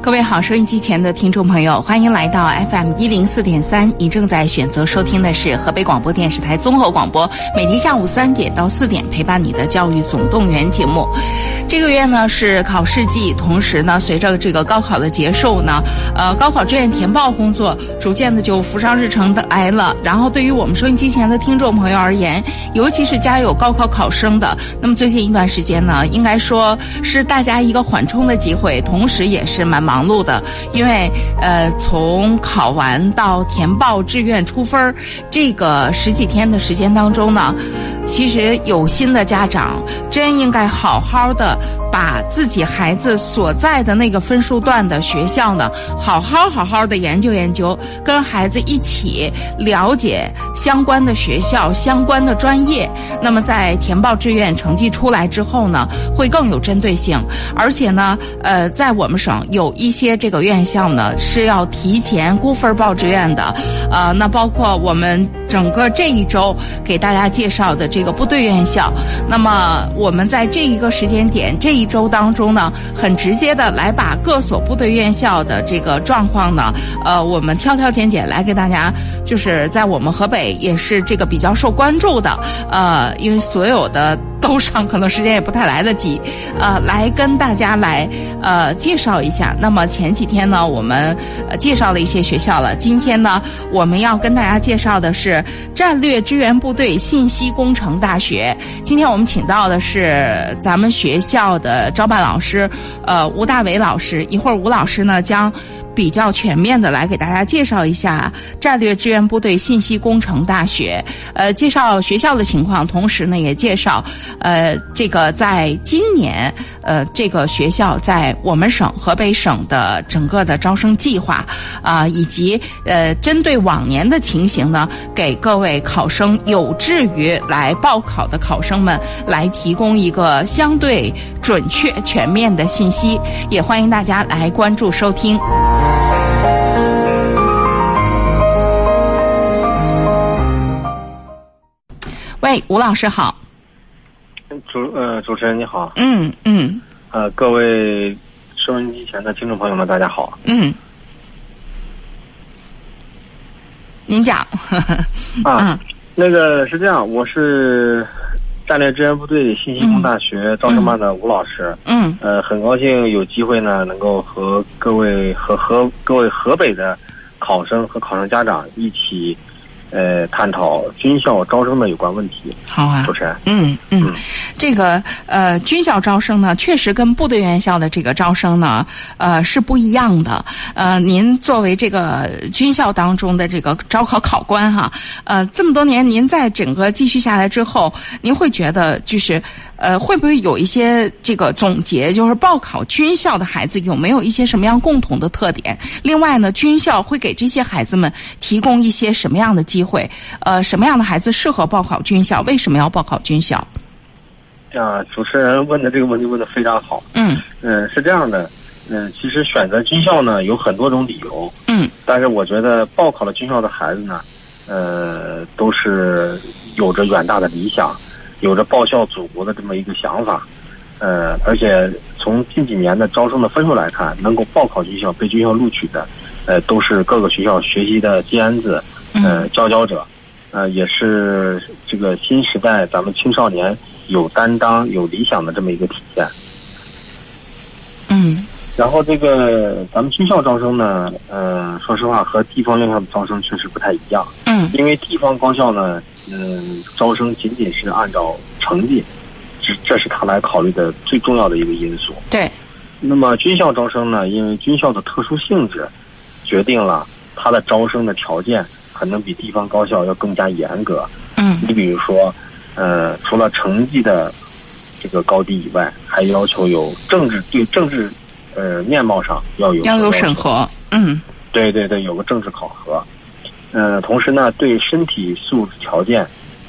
各位好，收音机前的听众朋友，欢迎来到 FM 一零四点三。你正在选择收听的是河北广播电视台综合广播，每天下午三点到四点陪伴你的教育总动员节目。这个月呢是考试季，同时呢，随着这个高考的结束呢，呃，高考志愿填报工作逐渐的就浮上日程的来了。然后，对于我们收音机前的听众朋友而言，尤其是家有高考考生的，那么最近一段时间呢，应该说是大家一个缓冲的机会，同时也是蛮忙碌的，因为呃，从考完到填报志愿出分儿这个十几天的时间当中呢，其实有心的家长真应该好好的把自己孩子所在的那个分数段的学校呢，好好好好的研究研究，跟孩子一起了解相关的学校、相关的专业。那么在填报志愿成绩出来之后呢，会更有针对性，而且呢，呃，在我们省有一些这个院校呢是要提前估分报志愿的，呃，那包括我们整个这一周给大家介绍的这个部队院校，那么我们在这一个时间点这一一周当中呢，很直接的来把各所部队院校的这个状况呢，呃，我们挑挑拣拣来给大家，就是在我们河北也是这个比较受关注的，呃，因为所有的。都上可能时间也不太来得及，呃，来跟大家来呃介绍一下。那么前几天呢，我们呃介绍了一些学校了。今天呢，我们要跟大家介绍的是战略支援部队信息工程大学。今天我们请到的是咱们学校的招办老师，呃，吴大伟老师。一会儿吴老师呢将。比较全面的来给大家介绍一下战略支援部队信息工程大学，呃，介绍学校的情况，同时呢也介绍，呃，这个在今年，呃，这个学校在我们省河北省的整个的招生计划，啊，以及呃，针对往年的情形呢，给各位考生有志于来报考的考生们来提供一个相对准确全面的信息，也欢迎大家来关注收听。喂，吴老师好。主呃，主持人你好。嗯嗯。呃，各位收音机前的听众朋友们，大家好。嗯。您讲。啊，那个是这样，我是战略支援部队信息工大学招生办的吴老师。嗯。呃，很高兴有机会呢，能够和各位和和各位河北的考生和考生家长一起。呃，探讨军校招生的有关问题。好啊，主持人。嗯嗯，这个呃，军校招生呢，确实跟部队院校的这个招生呢，呃，是不一样的。呃，您作为这个军校当中的这个招考考官哈，呃，这么多年，您在整个继续下来之后，您会觉得就是。呃，会不会有一些这个总结？就是报考军校的孩子有没有一些什么样共同的特点？另外呢，军校会给这些孩子们提供一些什么样的机会？呃，什么样的孩子适合报考军校？为什么要报考军校？啊，主持人问的这个问题问的非常好。嗯嗯，是这样的，嗯，其实选择军校呢有很多种理由。嗯，但是我觉得报考了军校的孩子呢，呃，都是有着远大的理想。有着报效祖国的这么一个想法，呃，而且从近几年的招生的分数来看，能够报考军校、被军校录取的，呃，都是各个学校学习的尖子，呃，佼佼者，呃，也是这个新时代咱们青少年有担当、有理想的这么一个体现。嗯，然后这个咱们军校招生呢，呃，说实话和地方院校的招生确实不太一样。嗯，因为地方高校呢。嗯，招生仅仅是按照成绩，这这是他来考虑的最重要的一个因素。对。那么军校招生呢？因为军校的特殊性质，决定了它的招生的条件可能比地方高校要更加严格。嗯。你比如说，呃，除了成绩的这个高低以外，还要求有政治对政治，呃，面貌上要有要有审核。嗯。对对对，有个政治考核。嗯，同时呢，对身体素质条件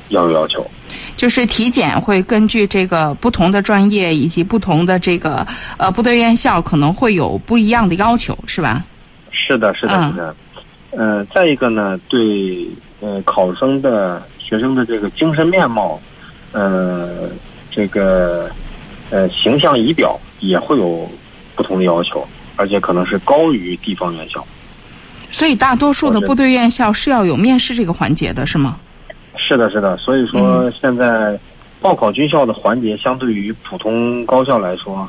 要有要求，就是体检会根据这个不同的专业以及不同的这个呃部队院校可能会有不一样的要求，是吧？是的，是的，是的。嗯，再一个呢，对呃考生的学生的这个精神面貌，呃，这个呃形象仪表也会有不同的要求。而且可能是高于地方院校。所以，大多数的部队院校是要有面试这个环节的，是吗？是的，是的。所以说，现在报考军校的环节相对于普通高校来说，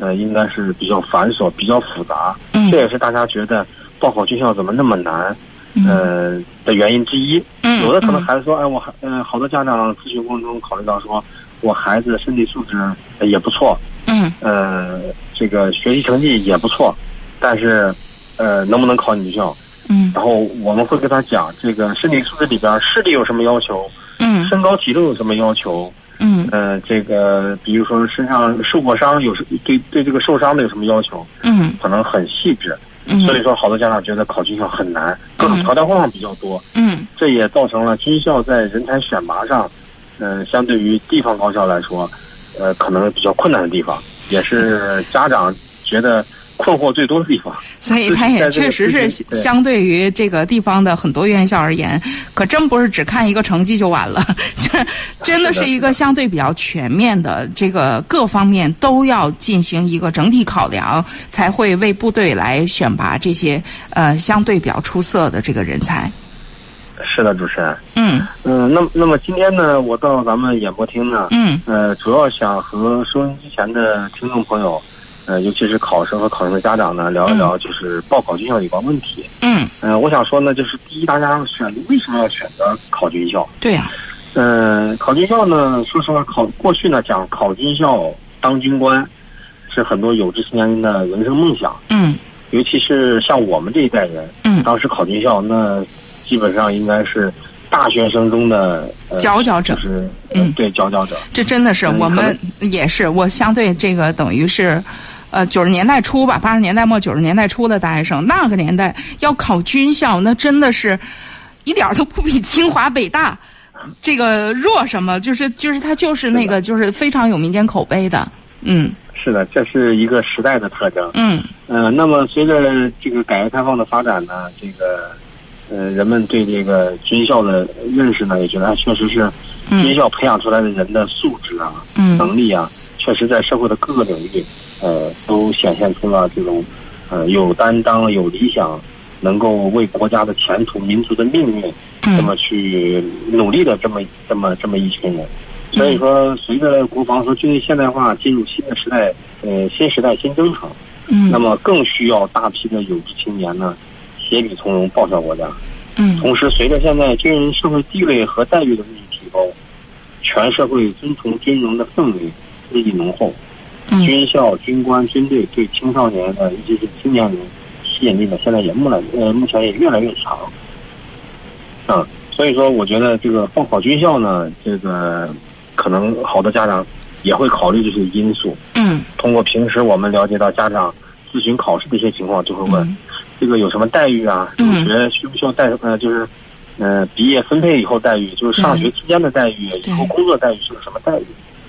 呃，应该是比较繁琐、比较复杂。嗯，这也是大家觉得报考军校怎么那么难，呃的原因之一。嗯，有的可能孩子说，哎，我还，嗯，好多家长咨询过程中考虑到说，我孩子身体素质也不错，嗯，呃，这个学习成绩也不错，但是，呃，能不能考女校？嗯，然后我们会跟他讲，这个身体素质里边视力有什么要求？嗯，身高体重有什么要求？嗯，呃，这个比如说身上受过伤，有什对对这个受伤的有什么要求？嗯，可能很细致。嗯，所以说，好多家长觉得考军校很难，各种条条框框比较多。嗯，这也造成了军校在人才选拔上，嗯，相对于地方高校来说，呃，可能比较困难的地方，也是家长觉得。困惑最多的地方，所以它也确实是相对于这个地方的很多院校而言，可真不是只看一个成绩就完了，这真的是一个相对比较全面的，这个各方面都要进行一个整体考量，才会为部队来选拔这些呃相对比较出色的这个人才。是的，主持人。嗯嗯，那那么今天呢，我到咱们演播厅呢，嗯呃，主要想和收音机前的听众朋友。呃，尤其是考生和考生的家长呢，聊一聊就是报考军校有关问题。嗯。呃，我想说呢，就是第一，大家选为什么要选择考军校？对呀。嗯，考军校呢，说实话，考过去呢讲考军校当军官，是很多有志青年人的人生梦想。嗯。尤其是像我们这一代人，嗯，当时考军校，那基本上应该是大学生中的佼佼者。是，嗯，对，佼佼者。这真的是我们也是，我相对这个等于是。呃，九十年代初吧，八十年代末九十年代初的大学生，那个年代要考军校，那真的是，一点都不比清华北大，这个弱什么？就是就是他就是那个就是非常有民间口碑的，嗯。是的，这是一个时代的特征。嗯。呃，那么随着这个改革开放的发展呢，这个呃人们对这个军校的认识呢，也觉得确实是军校培养出来的人的素质啊、能力啊，确实在社会的各个领域。呃，都显现出了这种，呃，有担当、有理想，能够为国家的前途、民族的命运，这么去努力的这么这么这么一群人。所以说，随着国防和军队现代化进入新的时代，呃，新时代新征程，嗯，那么更需要大批的有志青年呢，协笔从容，报效国家。嗯，同时，随着现在军人社会地位和待遇的日益提高，全社会尊崇军人的氛围日益浓厚。军校、军官、军队对青少年的，尤其是青年人吸引力呢，现在也目来呃，目前也越来越强。嗯，所以说，我觉得这个报考军校呢，这个可能好多家长也会考虑这些因素。嗯。通过平时我们了解到家长咨询考试的一些情况，就会问这个有什么待遇啊？入学需不需要带呃，就是呃，毕业分配以后待遇，就是上学期间的待遇，以后工作待遇是个什么待遇？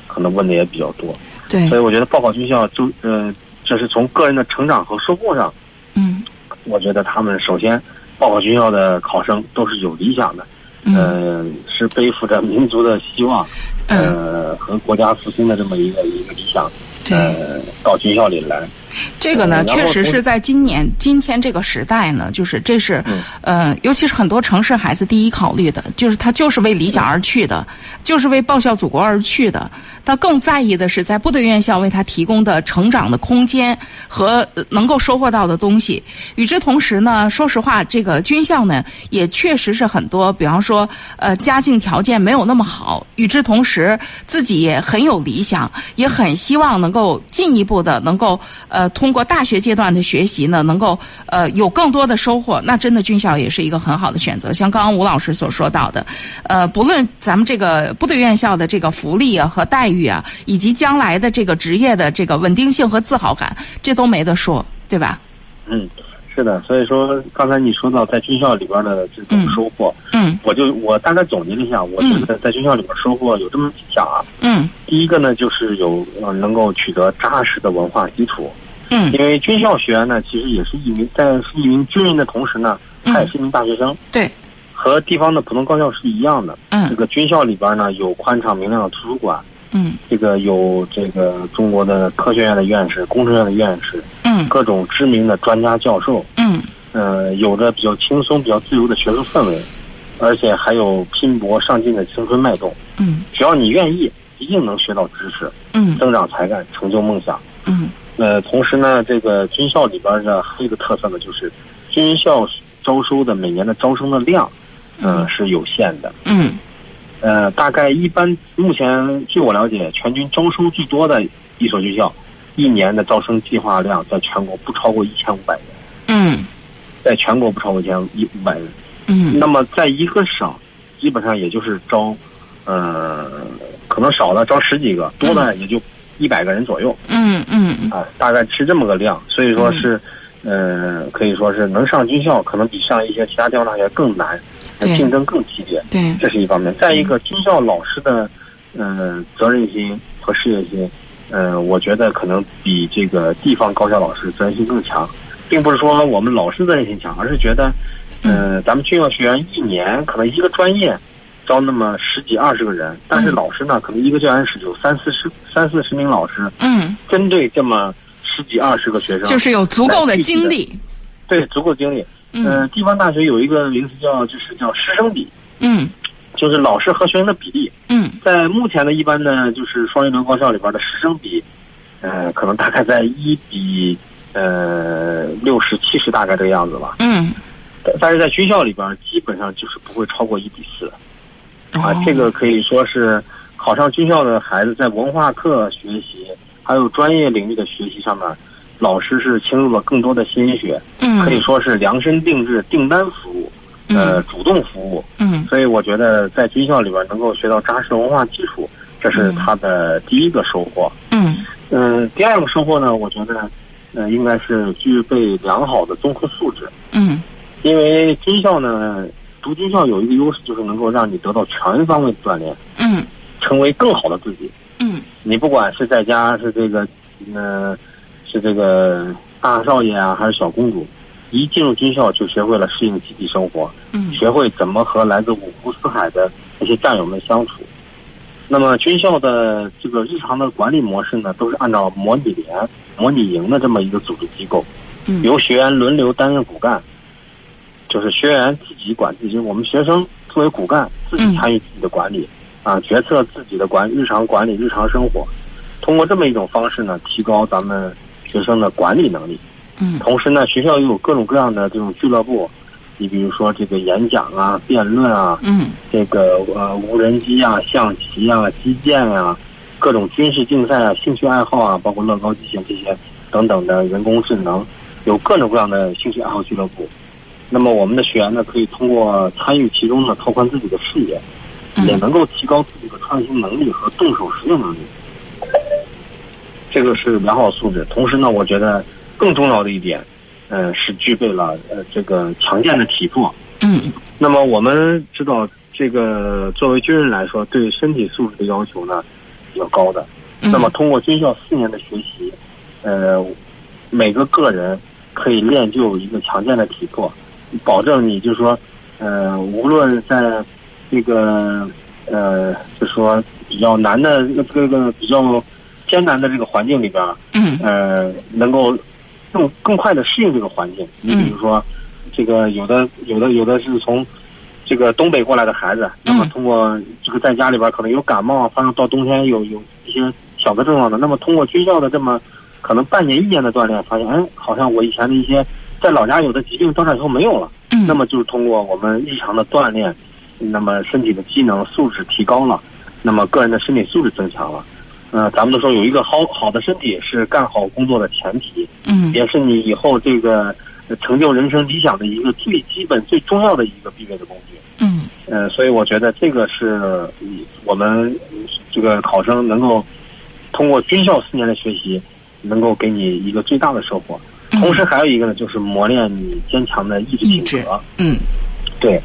可能问的也比较多。对，所以我觉得报考军校就呃，这是从个人的成长和收获上，嗯，我觉得他们首先报考军校的考生都是有理想的，嗯，是背负着民族的希望，呃，和国家复兴的这么一个一个理想，呃，到军校里来。这个呢，确实是在今年今天这个时代呢，就是这是，呃，尤其是很多城市孩子第一考虑的，就是他就是为理想而去的，就是为报效祖国而去的。他更在意的是在部队院校为他提供的成长的空间和能够收获到的东西。与之同时呢，说实话，这个军校呢也确实是很多，比方说，呃，家境条件没有那么好。与之同时，自己也很有理想，也很希望能够进一步的能够呃通过大学阶段的学习呢，能够呃有更多的收获。那真的军校也是一个很好的选择。像刚刚吴老师所说到的，呃，不论咱们这个部队院校的这个福利啊和待遇。啊，以及将来的这个职业的这个稳定性和自豪感，这都没得说，对吧？嗯，是的。所以说，刚才你说到在军校里边的这种收获，嗯，我就我大概总结了一下，我觉得在军校里边收获有这么几项啊。嗯，第一个呢，就是有呃能够取得扎实的文化基础。嗯，因为军校学员呢，其实也是一名在是一名军人的同时呢，他也是一名大学生。对，和地方的普通高校是一样的。嗯，这个军校里边呢，有宽敞明亮的图书馆。嗯，这个有这个中国的科学院的院士、工程院的院士，嗯。各种知名的专家教授，嗯。呃，有着比较轻松、比较自由的学术氛围，而且还有拼搏上进的青春脉动。嗯。只要你愿意，一定能学到知识，嗯。增长才干，成就梦想。嗯呃，同时呢，这个军校里边呢还有一个特色呢，就是军校招收的每年的招生的量，呃，嗯是有限的。嗯呃，大概一般目前据我了解，全军招收最多的一所军校，一年的招生计划量在全国不超过一千五百人，嗯在全国不超过一千一五百人。嗯那么在一个省，基本上也就是招，呃，可能少了招十几个，多的也就一百个人左右嗯嗯啊，大概是这么个量。所以说是，呃，可以说是能上军校，可能比上一些其他地方大学更难，竞争更激烈。对这是一方面。再一个，军校老师的，呃，责任心和事业心，呃，我觉得可能比这个地方高校老师责任心更强，并不是说我们老师责任心强，而是觉得，嗯，咱们军校学员一年可能一个专业招那么十几二十个人，但是嗯老师呢，可能一个教研室有三四十三四十名老师，嗯，针对这么十几二十个学生，就是有足够的精力。对足够精力。嗯呃，地方大学有一个名词叫就是叫师生比，嗯就是老师和学生的比例。嗯在目前的一般的就是双一流高校里边的师生比，呃，可能大概在一比呃六十七十大概这个样子吧。嗯但但是在军校里边，基本上就是不会超过一比四啊哦。这个可以说是考上军校的孩子在文化课学习，还有专业领域的学习上面，老师是倾入了更多的心血，嗯可以说是量身定制、订单服务，呃，主动服务。嗯所以我觉得在军校里边能够学到扎实的文化基础，这是他的第一个收获。嗯嗯，第二个收获呢，我觉得，呃，应该是具备良好的综合素质。嗯因为军校呢，读军校有一个优势，就是能够让你得到全方位的锻炼，嗯成为更好的自己。嗯你不管是在家是这个，呃，是这个大少爷啊，还是小公主，一进入军校就学会了适应集体生活，嗯学会怎么和来自五湖四海的那些战友们相处。那么军校的这个日常的管理模式呢，都是按照模拟连、模拟营的这么一个组织机构，嗯由学员轮流担任骨干，就是学员自己管自己，我们学生作为骨干自己参与自己的管理，啊，决策自己的管日常管理日常生活，通过这么一种方式呢，提高咱们学生的管理能力。嗯同时呢，学校又有各种各样的这种俱乐部，你比如说这个演讲啊、辩论啊，嗯这个呃无人机啊、象棋啊、击剑啊、各种军事竞赛啊、兴趣爱好啊，包括乐高机械这些等等的人工智能，有各种各样的兴趣爱好俱乐部。那么我们的学员呢，可以通过参与其中呢，拓宽自己的视野，也嗯能够提高自己的创新能力和动手实践能力。这个是良好素质。同时呢，我觉得更重要的一点，呃，是具备了呃这个强健的体魄。嗯那么我们知道，这个作为军人来说，对身体素质的要求呢比较高的。嗯那么通过军校四年的学习，呃，每个个人可以练就一个强健的体魄，保证你就是说，呃，无论在这个呃，就是说比较难的这个比较艰难的这个环境里边儿，嗯呃，能够更更快的适应这个环境。你比如说，这个有的有的有的是从这个东北过来的孩子，那么通过这个在家里边可能有感冒，发生到冬天有有一些小的症状的，那么通过军校的这么可能半年一年的锻炼，发现哎，好像我以前的一些在老家有的疾病到这以后没有了。嗯那么就是通过我们日常的锻炼，那么身体的机能素质提高了，那么个人的身体素质增强了。呃，咱们都说有一个好好的身体是干好工作的前提，嗯也是你以后这个呃成就人生理想的一个最基本、最重要的一个必备的工具。嗯呃，所以我觉得这个是嗯我们这个考生能够通过军校四年的学习，能够给你一个最大的收获。同时还有一个呢，就是磨练你坚强的意志品格。嗯对，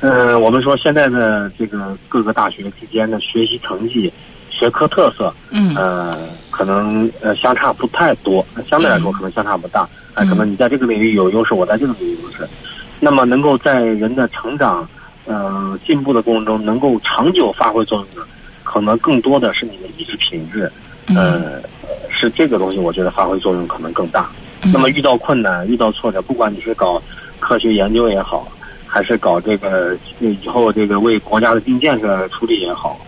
呃，我们说现在的这个各个大学之间的学习成绩、学科特色，嗯呃，可能呃相差不太多，相对来说可能相差不大。哎、可能你在这个领域有优势，我在这个领域有优势。那么能够在人的成长、呃进步的过程中，能够长久发挥作用的，可能更多的是你的意志品质，嗯呃，是这个东西，我觉得发挥作用可能更大。那么遇到困难、遇到挫折，不管你是搞科学研究也好，还是搞这个以后这个为国家的经济建设出力也好，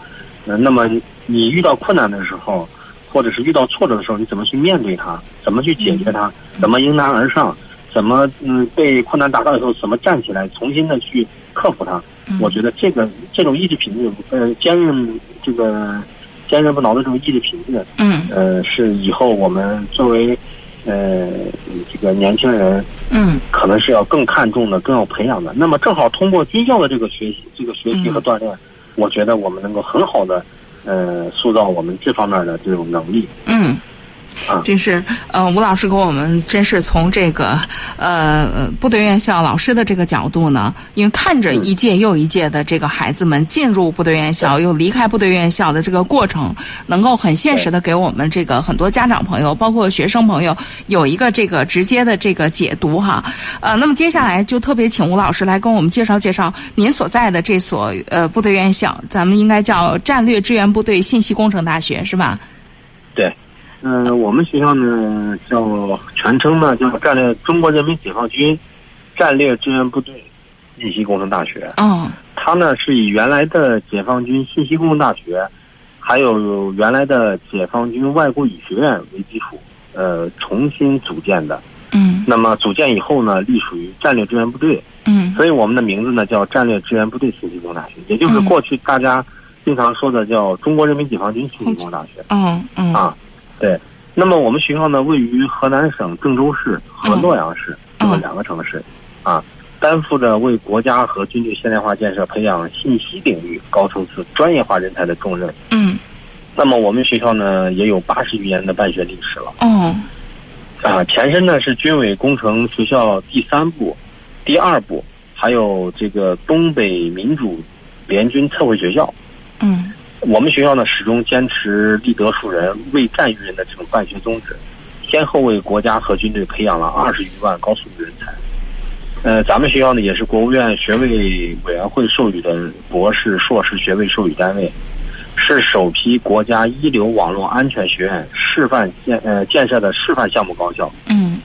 呃，那么你遇到困难的时候，或者是遇到挫折的时候，你怎么去面对它？怎么去解决它？怎么迎难而上？怎么嗯被困难打倒以后，怎么站起来，重新的去克服它？我觉得这个这种意志品质，呃，坚韧这个坚韧不挠的这种意志品质，嗯，呃，是以后我们作为呃这个年轻人，嗯，可能是要更看重的、更要培养的。那么正好通过军校的这个学习、这个学习和锻炼，我觉得我们能够很好的呃塑造我们这方面的这种能力。嗯。啊，真是，呃，吴老师给我们真是从这个呃部队院校老师的这个角度呢，因为看着一届又一届的这个孩子们进入部队院校又离开部队院校的这个过程，能够很现实的给我们这个很多家长朋友，包括学生朋友有一个这个直接的这个解读哈。呃，那么接下来就特别请吴老师来跟我们介绍介绍您所在的这所呃部队院校，咱们应该叫战略支援部队信息工程大学是吧？对。嗯，我们学校呢叫全称呢叫战略中国人民解放军战略支援部队信息工程大学。嗯，它呢是以原来的解放军信息工程大学，还有原来的解放军外国语学院为基础，呃，重新组建的。嗯。那么组建以后呢，隶属于战略支援部队。嗯。所以我们的名字呢叫战略支援部队信息工程大学，也就是过去大家经常说的叫中国人民解放军信息工程大学。嗯嗯。啊。对，那么我们学校呢，位于河南省郑州市和洛阳市这么两个城市，啊，担负着为国家和军队现代化建设培养信息领域高层次专业化人才的重任。嗯，那么我们学校呢，也有八十余年的办学历史了。哦，啊，前身呢是军委工程学校第三部、第二部，还有这个东北民主联军测绘学校。嗯。我们学校呢，始终坚持立德树人、为战育人的这种办学宗旨，先后为国家和军队培养了二十余万高素质人才。呃，咱们学校呢，也是国务院学位委员会授予的博士、硕士学位授予单位，是首批国家一流网络安全学院示范建呃建设的示范项目高校。嗯，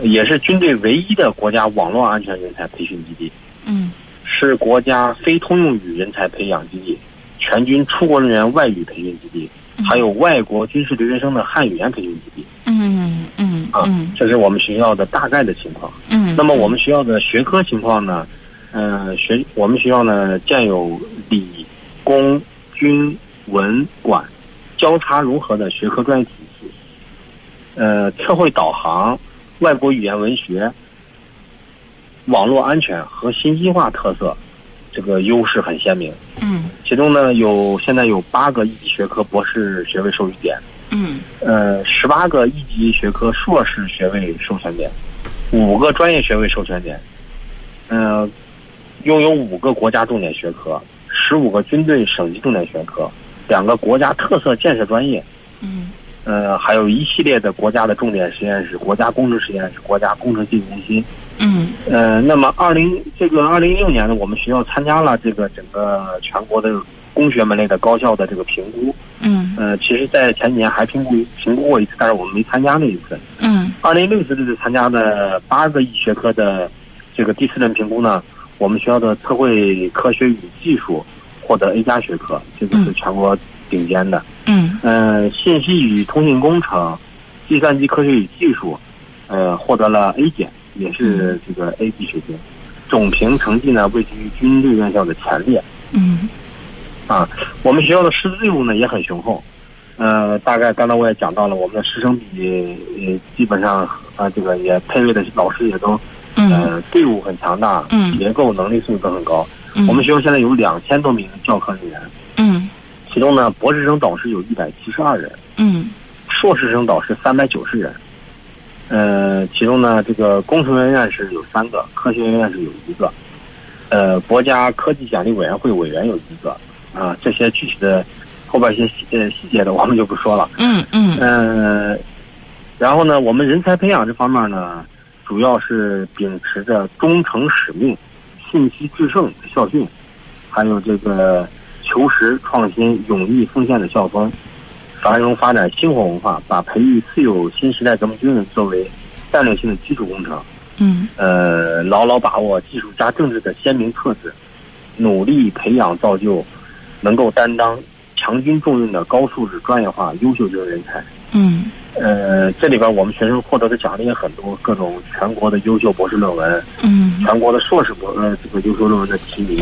也是军队唯一的国家网络安全人才培训基地。嗯，是国家非通用语人才培养基地。全军出国人员外语培训基地，还有外国军事留学生的汉语言培训基地。嗯嗯啊，这是我们学校的大概的情况。嗯，那么我们学校的学科情况呢？呃，学我们学校呢建有理、工、军、文、管交叉融合的学科专业体系。呃，测绘导航、外国语言文学、网络安全和信息化特色。这个优势很鲜明。嗯，其中呢有现在有八个一级学科博士学位授予点。嗯，呃，十八个一级学科硕士学位授权点，五个专业学位授权点。嗯，拥有五个国家重点学科，十五个军队省级重点学科，两个国家特色建设专业。嗯，呃，还有一系列的国家的重点实验室、国家工程实验室、国家工程技术中心。嗯，呃，那么二零这个二零一六年呢，我们学校参加了这个整个全国的工学门类的高校的这个评估。嗯，呃，其实，在前几年还评估评估过一次，但是我们没参加那一次。嗯，二零一六次这次参加的八个一学科的这个第四轮评估呢，我们学校的测绘科学与技术获得 A 加学科，这个是全国顶尖的。嗯，呃，信息与通信工程、计算机科学与技术，呃，获得了 A 减。也是这个 A B 水平，总评成绩呢位居军队院校的前列。嗯，啊，我们学校的师资队伍呢也很雄厚，呃，大概刚才我也讲到了，我们的师生比呃基本上啊这个也配备的老师也都呃队伍很强大，嗯，结构能力素质都很高。嗯，我们学校现在有两千多名教科人员。嗯，其中呢，博士生导师有一百七十二人。嗯，硕士生导师三百九十人。呃，其中呢，这个工程院院士有三个，科学院院士有一个，呃，国家科技奖励委员会委员有一个，啊，这些具体的后边一些细呃细节的我们就不说了。嗯嗯。呃，然后呢，我们人才培养这方面呢，主要是秉持着忠诚使命、信息制胜的校训，还有这个求实创新、勇于奉献的校风。繁荣发展星火文化，把培育自有新时代革命军人作为战略性的基础工程。嗯呃，牢牢把握技术加政治的鲜明特质，努力培养造就能够担当强军重任的高素质、专业化、优秀军人才。嗯呃，这里边我们学生获得的奖励也很多，各种全国的优秀博士论文，嗯全国的硕士博呃这个优秀论文的提名，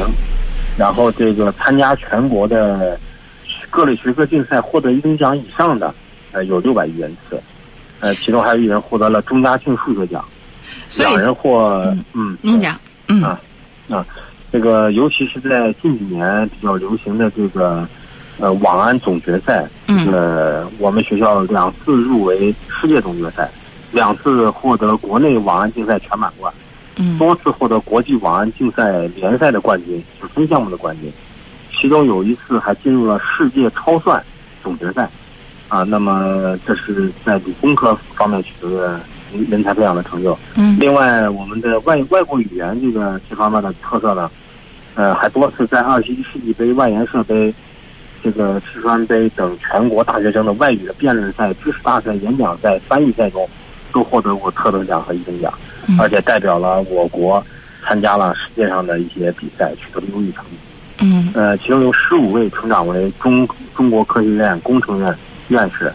然后这个参加全国的各类学科竞赛获得一等奖以上的，呃有六百余人次，呃其中还有一人获得了钟嘉庆数学奖，两人获嗯您讲，嗯。啊啊，这个尤其是在近几年比较流行的这个呃网安总决赛，嗯。呃，我们学校两次入围世界总决赛，两次获得国内网安竞赛全满贯，嗯。多次获得国际网安竞赛联赛的冠军，就是分项目的冠军，其中有一次还进入了世界超算总决赛，啊，那么这是在理工科方面取得的人人才培养的成就。嗯另外，我们的外外国语言这个这方面的特色呢，呃，还多次在二十一世纪杯、外研社杯、这个四川杯等全国大学生的外语的辩论赛、知识大赛、演讲赛、翻译赛中，都获得过特等奖和一等奖，嗯而且代表了我国参加了世界上的一些比赛，取得了优异成绩。嗯呃，其中有十五位成长为中中国科学院工程院院士，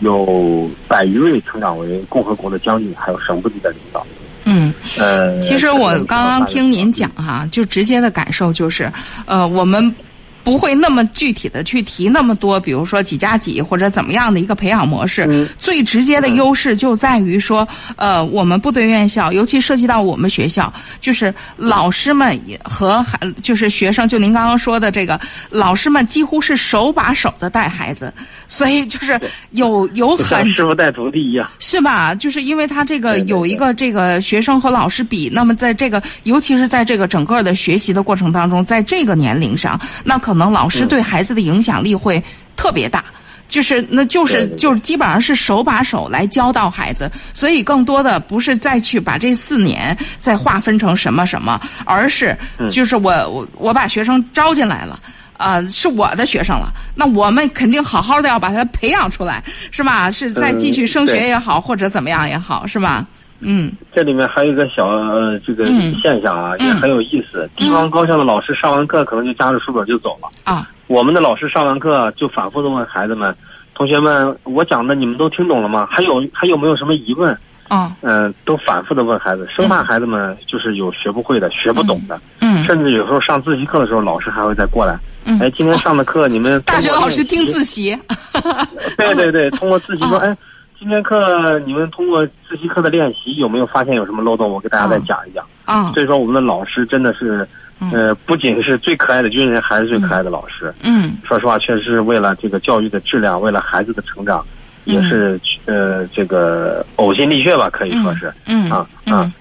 有百余位成长为共和国的将军，还有省部级的领导。嗯。呃，其实我刚刚听您讲哈、就直接的感受就是，呃，我们不会那么具体的去提那么多，比如说几加几或者怎么样的一个培养模式。嗯最直接的优势就在于说，呃，我们部队院校，尤其涉及到我们学校，就是老师们也和孩，就是学生，就您刚刚说的这个，老师们几乎是手把手的带孩子，所以就是有有很师傅带徒弟一样。是吧？就是因为他这个有一个这个学生和老师比，那么在这个尤其是在这个整个的学习的过程当中，在这个年龄上，那可能老师嗯对孩子的影响力会特别大。就是，那就是就是基本上是手把手来教导孩子，所以更多的不是再去把这四年再划分成什么什么，而是嗯就是我我我把学生招进来了。呃，是我的学生了，那我们肯定好好的要把他培养出来，是吧？是再继续升学也好，或者怎么样也好，是吧？嗯。这里面还有一个小呃这个嗯。现象啊，嗯。也很有意思。地方高校的老师上完课可能就夹着书本就走了，啊。我们的老师上完课就反复的问孩子们：“同学们，我讲的你们都听懂了吗？还有还有没有什么疑问？”哦。嗯、都反复的问孩子，生怕孩子们就是有学不会的、学不懂的，嗯。甚至有时候上自习课的时候，老师还会再过来，嗯。哎，今天上的课你们大学老师听自习，对对对，通过自习说，啊。哎，今天课你们通过自习课的练习有没有发现有什么漏洞？我给大家再讲一讲。啊所以说，我们的老师真的是，呃，不仅是最可爱的军人，还是最可爱的老师。嗯说实话，确实是为了这个教育的质量，为了孩子的成长，也是呃这个呕心沥血吧，可以说是。嗯啊嗯啊。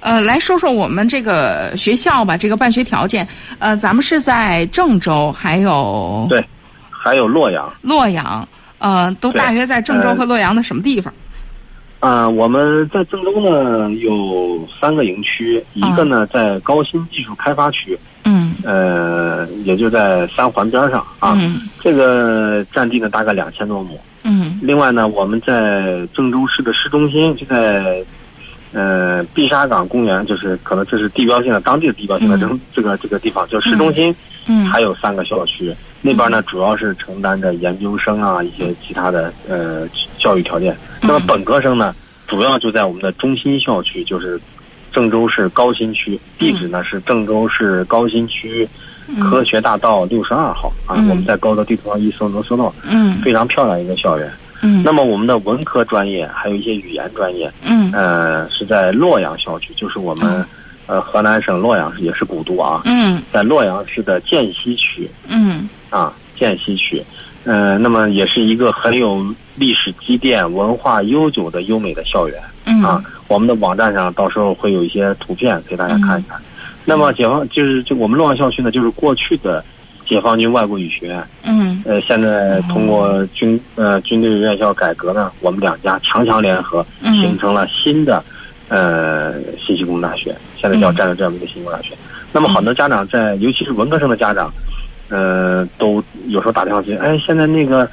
呃，来说说我们这个学校吧，这个办学条件。呃，咱们是在郑州，还有对，还有洛阳。洛阳，呃，都大约在郑州呃和洛阳的什么地方？啊、我们在郑州呢有三个营区，一个呢在高新技术开发区，嗯呃，也就在三环边上啊。嗯这个占地呢大概两千多亩。嗯另外呢，我们在郑州市的市中心，就在呃碧沙岗公园，就是可能这是地标性的当地的地标性的这、这个这个地方，就市中心嗯还有三个校区。那边呢，主要是承担着研究生啊一些其他的呃教育条件。那么本科生呢，主要就在我们的中心校区，就是郑州市高新区，地址呢是郑州市高新区科学大道六十二号啊。嗯。我们在高德地图上一搜能搜到，嗯。非常漂亮一个校园。嗯。那么我们的文科专业还有一些语言专业，嗯。呃，是在洛阳校区，就是我们呃河南省洛阳市也是古都啊，嗯。在洛阳市的涧西区嗯啊，涧西区，呃，那么也是一个很有历史积淀、文化悠久的优美的校园嗯啊。我们的网站上到时候会有一些图片给大家看一看。那么解放就是就我们洛阳校区呢，就是过去的解放军外国语学院。嗯呃，现在通过军呃军队院校改革呢，我们两家强强联合，嗯形成了新的呃信息工程大学，现在叫嗯战略这样一个信息工程大学。那么很多家长在，尤其是文科生的家长，呃，都有时候打电话去，哎，现在那个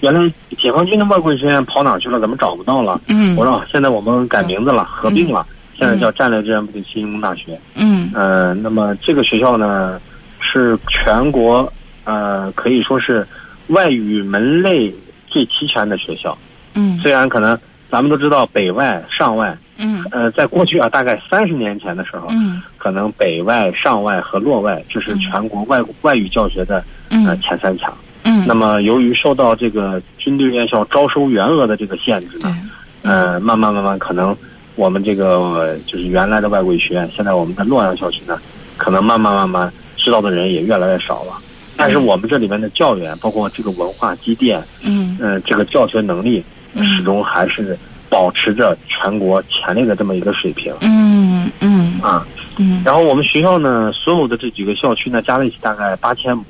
原来解放军的外国语学院跑哪去了？怎么找不到了？嗯，我说现在我们改名字了，合并了，现在叫战略支援部队新兴工大学。嗯呃，那么这个学校呢，是全国呃可以说是外语门类最齐全的学校。嗯虽然可能咱们都知道北外、上外，嗯。呃，在过去啊，大概三十年前的时候，嗯。可能北外、上外和洛外这是全国外外语教学的呃嗯前三强。嗯，那么由于受到这个军队院校招收员额的这个限制对呢，，呃，慢慢慢慢可能我们这个呃就是原来的外国语学院，现在我们的洛阳校区呢，可能慢慢慢慢知道的人也越来越少了。但是我们这里面的教员，包括这个文化积淀，嗯。呃，这个教学能力，嗯。始终还是保持着全国前列的这么一个水平。嗯嗯。啊。嗯。然后我们学校呢，所有的这几个校区呢，加在一起大概八千亩，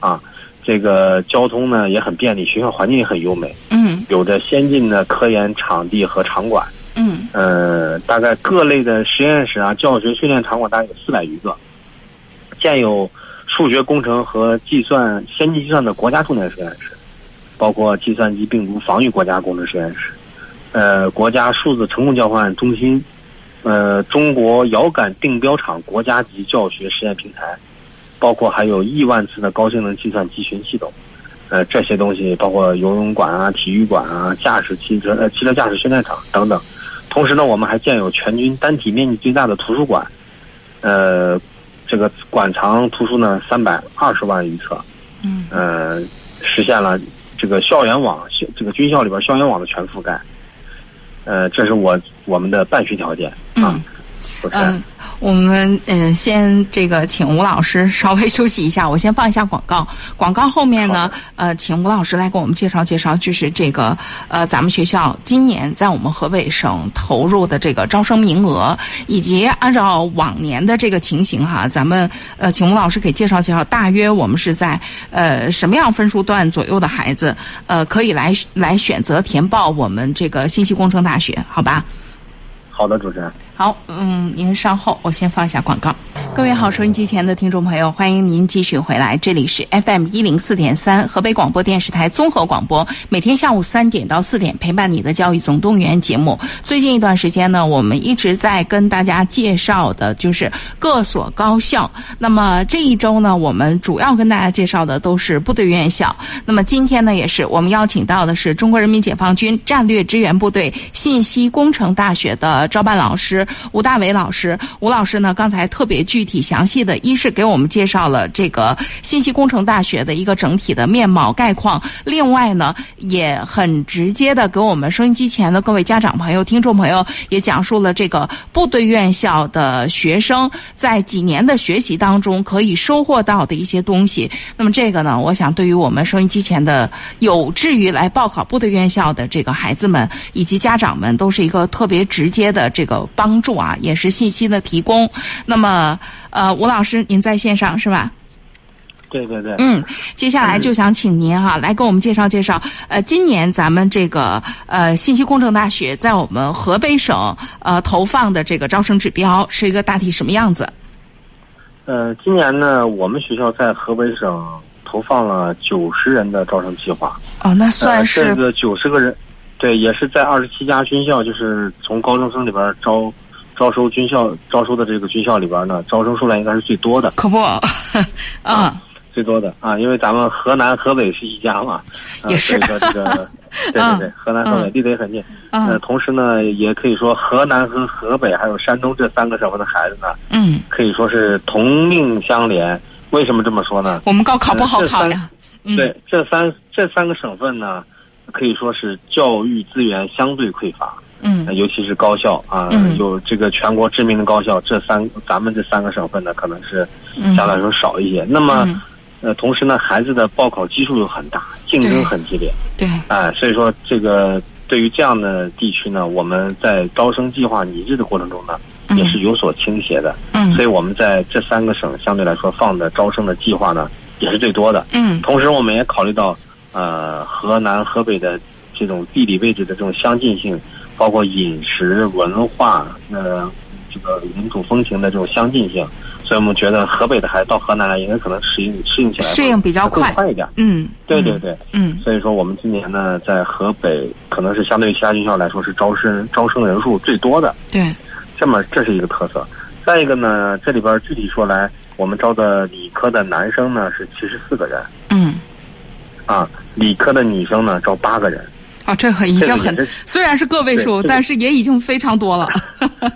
啊，这个交通呢也很便利，学校环境也很优美，嗯。有着先进的科研场地和场馆，嗯。呃，大概各类的实验室啊、教学训练场馆大概有四百余个，建有数学工程和计算先进计算的国家重点实验室，包括计算机病毒防御国家工程实验室，呃，国家数字成控交换中心，呃，中国遥感定标场国家级教学实验平台，包括还有亿万次的高性能计算集群系统，呃，这些东西包括游泳馆啊、体育馆啊、驾驶汽车呃汽车驾驶训练场等等。同时呢，我们还建有全军单体面积最大的图书馆，呃，这个馆藏图书呢三百二十万余册，嗯呃，实现了这个校园网校这个军校里边校园网的全覆盖。呃，这是我我们的办学条件啊嗯。嗯，我们嗯先这个请吴老师稍微休息一下，我先放一下广告。广告后面呢，呃，请吴老师来给我们介绍介绍，就是这个呃咱们学校今年在我们河北省投入的这个招生名额，以及按照往年的这个情形哈，咱们呃请吴老师给介绍介绍，大约我们是在呃什么样分数段左右的孩子呃可以来来选择填报我们这个信息工程大学，好吧？好的，主持人。好，嗯，您稍后，我先放一下广告。各位好，收音机前的听众朋友，欢迎您继续回来，这里是 FM 一零四点三河北广播电视台综合广播，每天下午三点到四点陪伴你的教育总动员节目。最近一段时间呢，我们一直在跟大家介绍的就是各所高校。那么这一周呢，我们主要跟大家介绍的都是部队院校。那么今天呢，也是我们邀请到的是中国人民解放军战略支援部队信息工程大学的招办老师吴大伟老师。吴老师呢，刚才特别具具体详细的，一是给我们介绍了这个信息工程大学的一个整体的面貌概况，另外呢，也很直接的给我们收音机前的各位家长朋友、听众朋友也讲述了这个部队院校的学生在几年的学习当中可以收获到的一些东西。那么这个呢，我想对于我们收音机前的有志于来报考部队院校的这个孩子们以及家长们，都是一个特别直接的这个帮助啊，也是信息的提供。那么，呃，吴老师，您在线上是吧？对对对。嗯，接下来就想请您哈、来给我们介绍介绍，呃，今年咱们这个呃信息工程大学在我们河北省呃投放的这个招生指标是一个大体什么样子？呃，今年呢，我们学校在河北省投放了九十人的招生计划。哦，那算呃、是、这个九十个人，对，也是在二十七家军校，就是从高中生里边招招收军校招收的这个军校里边呢，招生数量应该是最多的，可不，啊，最多的。啊，因为咱们河南、河北是一家嘛，呃、也是。所以说这个，对对对，河南、河北离得也很近。呃，嗯同时呢，也可以说河南和河北还有山东这三个省份的孩子呢，嗯，可以说是同命相连。为什么这么说呢？我们高考不好考呀，嗯，对，这三这三个省份呢，可以说是教育资源相对匮乏，嗯呃尤其是高校啊，嗯有这个全国知名的高校，这三咱们这三个省份呢，可能是嗯相对来说少一些。那么，嗯呃，同时呢，孩子的报考基数又很大，竞争很激烈，对，哎、所以说这个对于这样的地区呢，我们在招生计划拟制的过程中呢，也是有所倾斜的。嗯所以我们在这三个省相对来说放的招生的计划呢，也是最多的。嗯同时，我们也考虑到呃河南、河北的这种地理位置的这种相近性，包括饮食文化呃这个民族风情的这种相近性，所以我们觉得河北的孩子到河南来，应该可能适应适应起来适应比较快快一点。嗯，对对对，嗯，所以说我们今年呢，在河北可能是相对于其他军校来说是招生招生人数最多的。对，这么这是一个特色。再一个呢，这里边具体说来，我们招的理科的男生呢是七十四个人，嗯，啊，理科的女生呢招八个人。啊，这很已经很虽然是个位数，但是也已经非常多了。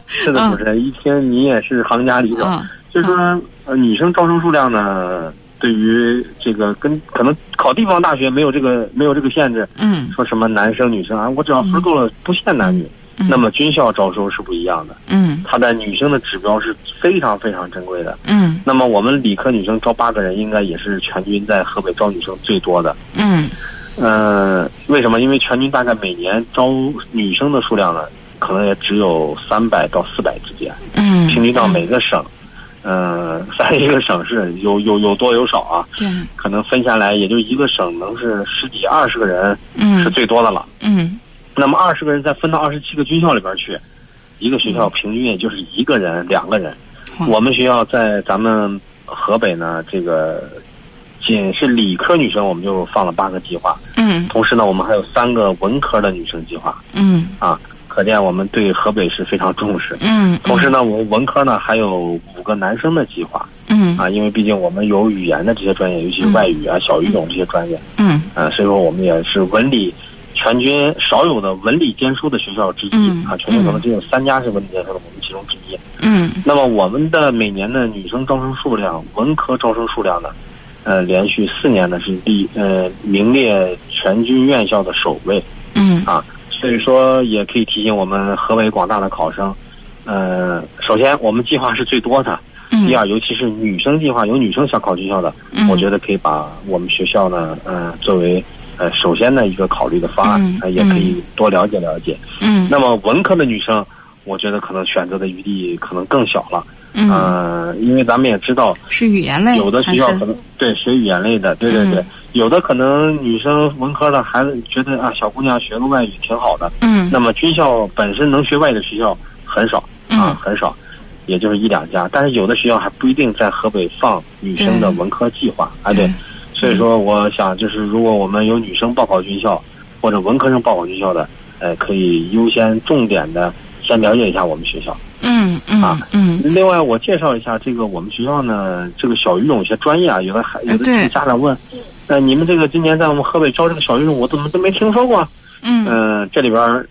是的，主持人，一听你也是行家里手，嗯就是说，呃，女生招生数量呢，对于这个跟可能考地方大学没有这个没有这个限制，嗯说什么男生女生啊，我只要分够了，不限男女。嗯那么军校招收是不一样的，嗯它的女生的指标是非常非常珍贵的。嗯那么我们理科女生招八个人，应该也是全军在河北招女生最多的。嗯呃，为什么？因为全军大概每年招女生的数量呢，可能也只有三百到四百之间，嗯，平均到每个省，呃，三十一个省市有有有多有少啊，对，可能分下来也就一个省能是十几二十个人嗯是最多的了。嗯那么二十个人再分到二十七个军校里边去，一个学校平均也就是一个人两个人。哇我们学校在咱们河北呢，这个仅是理科女生我们就放了八个计划，嗯。同时呢，我们还有三个文科的女生计划嗯。啊，可见我们对河北是非常重视。嗯，同时呢，我们文科呢还有五个男生的计划嗯。啊，因为毕竟我们有语言的这些专业，尤其是外语啊、小语种这些专业，嗯。啊，所以说我们也是文理全军少有的文理兼收的学校之一嗯啊，全军可能只有三家是文理兼收的，我们其中之一。嗯。那么我们的每年的女生招生数量，文科招生数量呢，呃，连续四年呢是第呃名列全军院校的首位。嗯。啊，所以说也可以提醒我们河北广大的考生，呃，首先我们计划是最多的，嗯，第二，尤其是女生计划有女生想考军校的，嗯。我觉得可以把我们学校呢，呃，作为呃首先的一个考虑的方案嗯，呃，也可以多了解了解。嗯。那么文科的女生，我觉得可能选择的余地可能更小了。嗯呃，因为咱们也知道，是语言类，有的学校可能对学语言类的，对对对，嗯有的可能女生文科的孩子觉得啊，小姑娘学个外语挺好的。嗯那么军校本身能学外语的学校很少啊嗯，很少，也就是一两家。但是有的学校还不一定在河北放女生的文科计划啊，对对。所以说，我想就是如果我们有女生报考军校或者文科生报考军校的，呃，可以优先重点的先了解一下我们学校。嗯嗯啊嗯。另外，我介绍一下这个我们学校呢，这个小语种一些专业啊，有的孩有的家长问，呃，你们这个今年在我们河北招这个小语种，我怎么都没听说过？嗯。嗯、这里边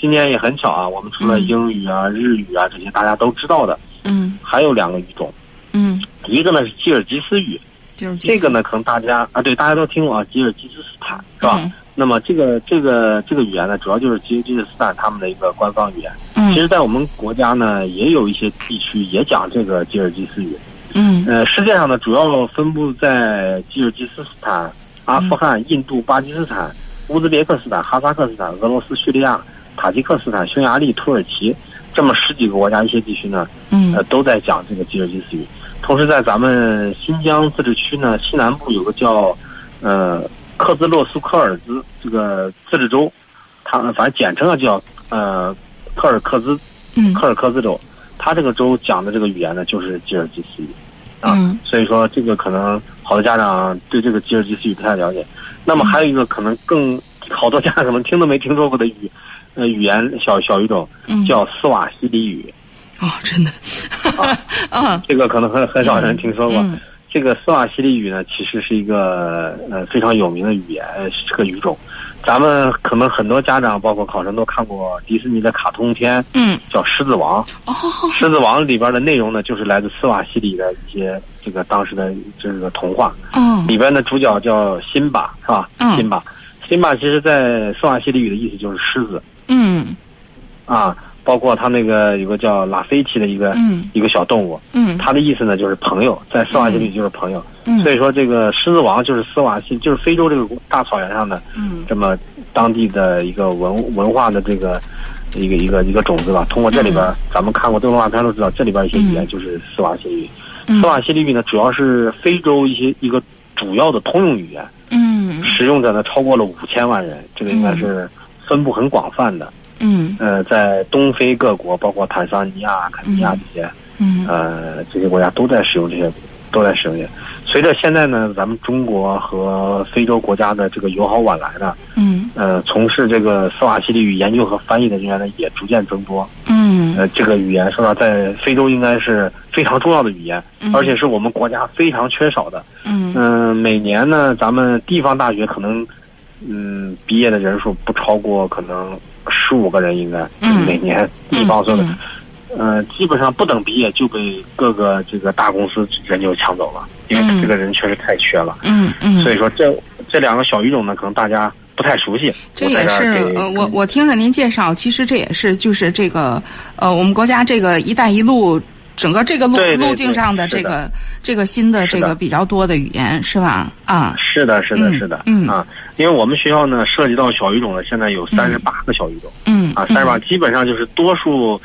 今年也很巧啊，我们除了嗯英语啊、日语啊这些大家都知道的，嗯。还有两个语种，嗯，一个呢是吉尔吉斯语，就是这个呢可能大家啊对大家都听过啊，吉尔吉斯斯坦是吧？嗯那么这个这个这个语言呢，主要就是吉尔吉斯斯坦他们的一个官方语言。嗯其实，在我们国家呢，也有一些地区也讲这个吉尔吉斯语。嗯呃，世界上呢，主要分布在吉尔吉斯斯坦、阿富汗、印度、巴基斯坦、乌兹别克斯坦、哈萨克斯坦、俄罗斯、叙利亚、塔吉克斯坦、匈牙利、土耳其这么十几个国家一些地区呢，嗯呃，都在讲这个吉尔吉斯语。同时，在咱们新疆自治区呢，西南部有个叫呃克孜洛苏科尔兹这个自治州，它反正简称啊叫呃科尔克孜嗯科尔克孜州，它这个州讲的这个语言呢就是吉尔吉斯语。啊，嗯所以说这个可能好多家长对这个吉尔吉斯语不太了解。那么还有一个可能更好多家长可能听都没听说过的语，呃，语言小小语种嗯叫斯瓦西里语，哦，真的，啊 这个可能很很少人听说过。嗯这个斯瓦希里语呢，其实是一个呃非常有名的语言，呃是个语种。咱们可能很多家长，包括考生都看过迪士尼的卡通片，嗯叫《狮子王》。哦《狮子王》里边的内容呢，就是来自斯瓦希里的一些这个当时的这个童话。哦里边的主角叫辛巴，是吧？嗯辛巴，辛巴其实在斯瓦希里语的意思就是狮子嗯啊，包括他那个有个叫拉菲奇的一个、嗯。一个小动物，嗯。它的意思呢就是朋友，在斯瓦西里就是朋友。嗯所以说，这个狮子王就是斯瓦西，就是非洲这个大草原上的嗯。这么当地的一个文文化的这个一个一个一个种子吧。通过这里边，咱们看过动画片都知道，这里边一些语言就是斯瓦西里语。嗯。斯瓦西里语呢，主要是非洲一些一个主要的通用语言，嗯。使用者呢超过了五千万人，这个应该是分布很广泛的。嗯。呃，在东非各国，包括坦桑尼亚、肯尼亚这些，嗯。呃，这些国家都在使用这些，都在使用这些。随着现在呢，咱们中国和非洲国家的这个友好往来呢，嗯。呃，从事这个斯瓦希里语研究和翻译的人员呢也逐渐增多。嗯。呃，这个语言说到在非洲应该是非常重要的语言，嗯。而且是我们国家非常缺少的。嗯。嗯、每年呢，咱们地方大学可能，嗯，毕业的人数不超过可能十五个人，应该、嗯每年地方所有的，嗯呃，基本上不等毕业就被各个这个大公司人就抢走了，因嗯为这个人确实太缺了。嗯嗯，所以说这这两个小语种呢，可能大家不太熟悉。这也是呃，我我听着您介绍，其实这也是就是这个呃，我们国家这个“一带一路”整个这个路路径上的这个这个新的这个比较多的语言是吧？啊，是的，是的，嗯是的，嗯。啊，因为我们学校呢涉及到小语种呢，现在有三十八个小语种、嗯啊，三十八基本上就是多数，